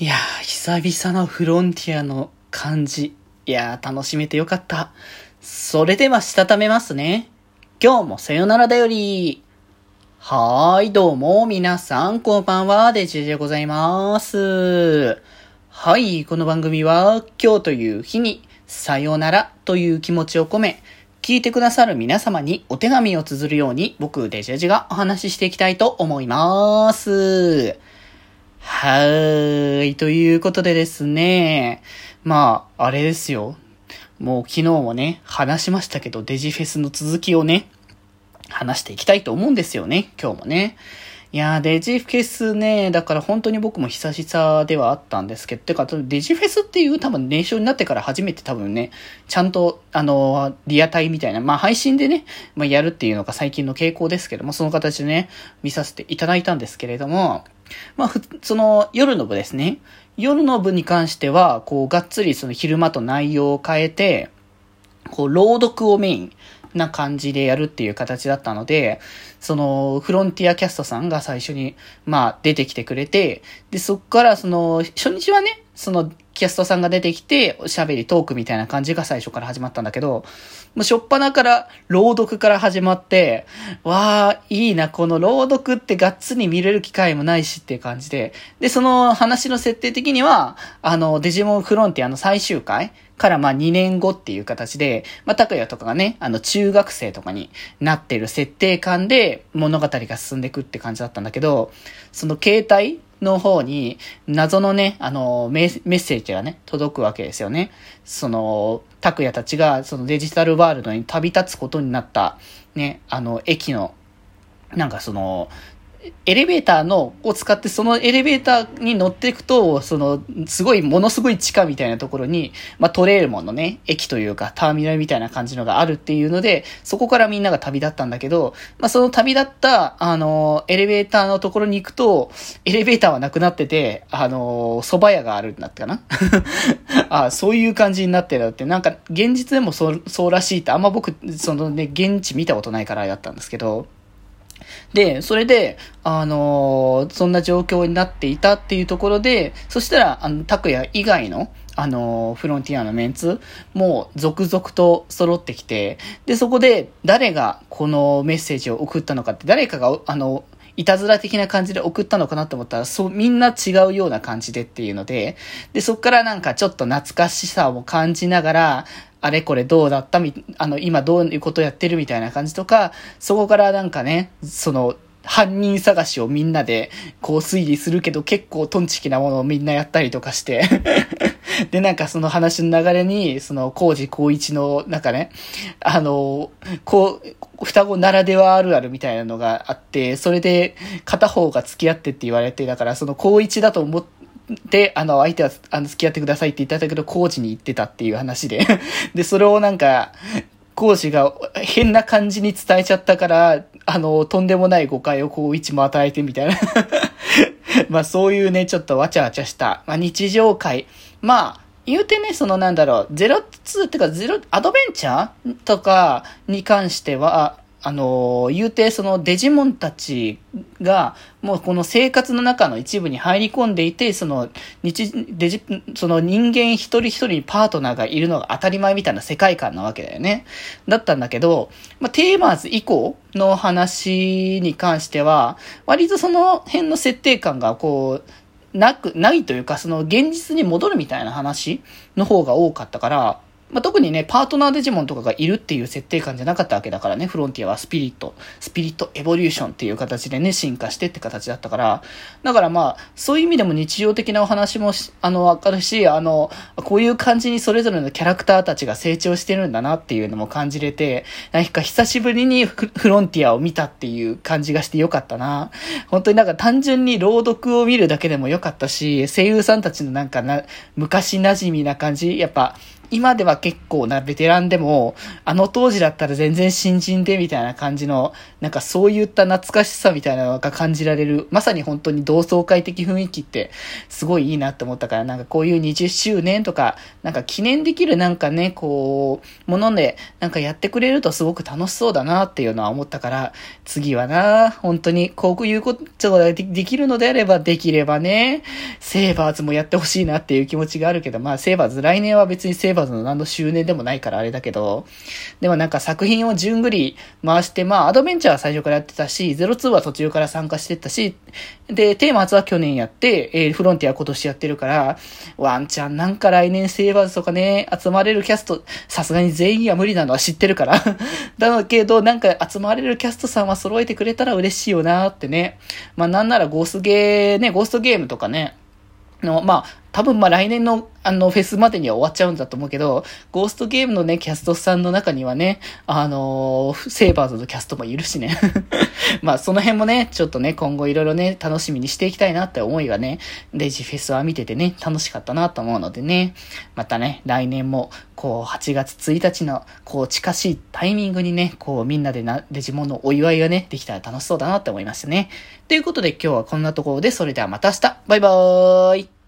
いやー、久々のフロンティアの感じ。いやー、楽しめてよかった。それでは、したためますね。今日もさよならだより。はーい、どうも、皆さん、こんばんは、デジでございます。はい、この番組は、今日という日に、さよならという気持ちを込め、聞いてくださる皆様にお手紙を綴るように、僕、デジェジがお話ししていきたいと思います。はーい。ということでですね。まあ、あれですよ。もう昨日もね、話しましたけど、デジフェスの続きをね、話していきたいと思うんですよね。今日もね。いやー、デジフェスね、だから本当に僕も久々ではあったんですけど、てか、デジフェスっていう多分年少になってから初めて多分ね、ちゃんと、あの、リアタイみたいな、まあ配信でね、まあやるっていうのが最近の傾向ですけども、その形でね、見させていただいたんですけれども、まあ、その、夜の部ですね。夜の部に関しては、こう、がっつりその昼間と内容を変えて、こう、朗読をメインな感じでやるっていう形だったので、その、フロンティアキャストさんが最初に、まあ、出てきてくれて、で、そっから、その、初日はね、その、キャストさんが出てきて、おしゃべりトークみたいな感じが最初から始まったんだけど、もう初っ端から朗読から始まって、わあ、いいな、この朗読ってがっつり見れる機会もないしっていう感じで、で、その話の設定的には、あの、デジモンフロンティアの最終回からまあ2年後っていう形で、まあ、拓也とかがね、あの、中学生とかになってる設定感で物語が進んでいくって感じだったんだけど、その携帯の方に謎のね、あのメ、メッセージがね、届くわけですよね。その、拓也たちがそのデジタルワールドに旅立つことになった、ね、あの、駅の、なんかその、エレベーターの、を使ってそのエレベーターに乗っていくと、その、すごい、ものすごい地下みたいなところに、まあ、トレールモンのね、駅というか、ターミナルみたいな感じのがあるっていうので、そこからみんなが旅立ったんだけど、まあ、その旅立った、あの、エレベーターのところに行くと、エレベーターはなくなってて、あの、蕎麦屋があるんだったかな？あそういう感じになってるって、なんか、現実でもそう、そうらしいって、あんま僕、そのね、現地見たことないからあれだったんですけど、で、それで、あのーそんな状況になっていたっていうところで、そしたら、あの、拓也以外の、あのーフロンティアのメンツ、も続々と揃ってきて、で、そこで誰がこのメッセージを送ったのかって、誰かが、あの、いたずら的な感じで送ったのかなと思ったら、そう、みんな違うような感じでっていうので、で、そっからなんかちょっと懐かしさを感じながら、あれこれどうだったみ、あの、今どういうことやってるみたいな感じとか、そこからなんかね、その、犯人探しをみんなでこう推理するけど結構トンチキなものをみんなやったりとかして。で、なんかその話の流れに、その、コージ高一の、なんかね、あの、こう、双子ならではあるあるみたいなのがあって、それで片方が付き合ってって言われて、だからその高一だと思って、であの、相手は、あの、付き合ってくださいって言ったんだけど、コージに言ってたっていう話で。で、それをなんか、講師が変な感じに伝えちゃったから、あの、とんでもない誤解を高一も与えてみたいな。まあそういうね、ちょっとわちゃわちゃした、まあ日常会。まあ、言うてね、そのなんだろう、ゼロツーってかゼロ、アドベンチャーとかに関しては、あの、言うてそのデジモンたちが、もうこの生活の中の一部に入り込んでいて、その、日、デジ、その人間一人一人にパートナーがいるのが当たり前みたいな世界観なわけだよね。だったんだけど、まあ、テーマーズ以降の話に関しては、割とその辺の設定感がこう、なく、ないというか、その現実に戻るみたいな話の方が多かったから、まあ、特にね、パートナーデジモンとかがいるっていう設定感じゃなかったわけだからね、フロンティアはスピリット、スピリットエボリューションっていう形でね、進化してって形だったから、だからまあ、そういう意味でも日常的なお話も、あの、わかるし、あの、こういう感じにそれぞれのキャラクターたちが成長してるんだなっていうのも感じれて、何か久しぶりにフロンティアを見たっていう感じがしてよかったな。本当になんか単純に朗読を見るだけでもよかったし、声優さんたちのなんかな、昔馴染みな感じ、やっぱ、今では結構なベテランでも、あの当時だったら全然新人でみたいな感じの、なんかそういった懐かしさみたいなのが感じられる、まさに本当に同窓会的雰囲気ってすごいいいなって思ったから、なんかこういう20周年とか、なんか記念できるなんかね、こう、もので、なんかやってくれるとすごく楽しそうだなっていうのは思ったから、次はな、本当にこういうことができるのであれば、できればね、セーバーズもやってほしいなっていう気持ちがあるけど、まあセーバーズ、来年は別にセーバーズの何の周年でもないからあれだけど、でもなんか作品を順繰り回して、まあアドベンチャーは最初からやってたし、02は途中から参加してったし、で、テーマ初は去年やって、えー、フロンティア今年やってるから、ワンチャンなんか来年セーバーズとかね、集まれるキャスト、さすがに全員は無理なのは知ってるから。だけど、なんか集まれるキャストさんは揃えてくれたら嬉しいよなってね。まあなんならゴースゲー、ね、ゴーストゲームとかね、の、まあ、多分まあ来年のあのフェスまでには終わっちゃうんだと思うけど、ゴーストゲームのね、キャストさんの中にはね、あのー、セーバーズのキャストもいるしね。まあその辺もね、ちょっとね、今後いろいろね、楽しみにしていきたいなって思いがね、デジフェスは見ててね、楽しかったなと思うのでね、またね、来年も、こう、8月1日の、こう、近しいタイミングにね、こう、みんなでな、デジモンのお祝いがね、できたら楽しそうだなって思いましたね。ということで今日はこんなところで、それではまた明日バイバーイ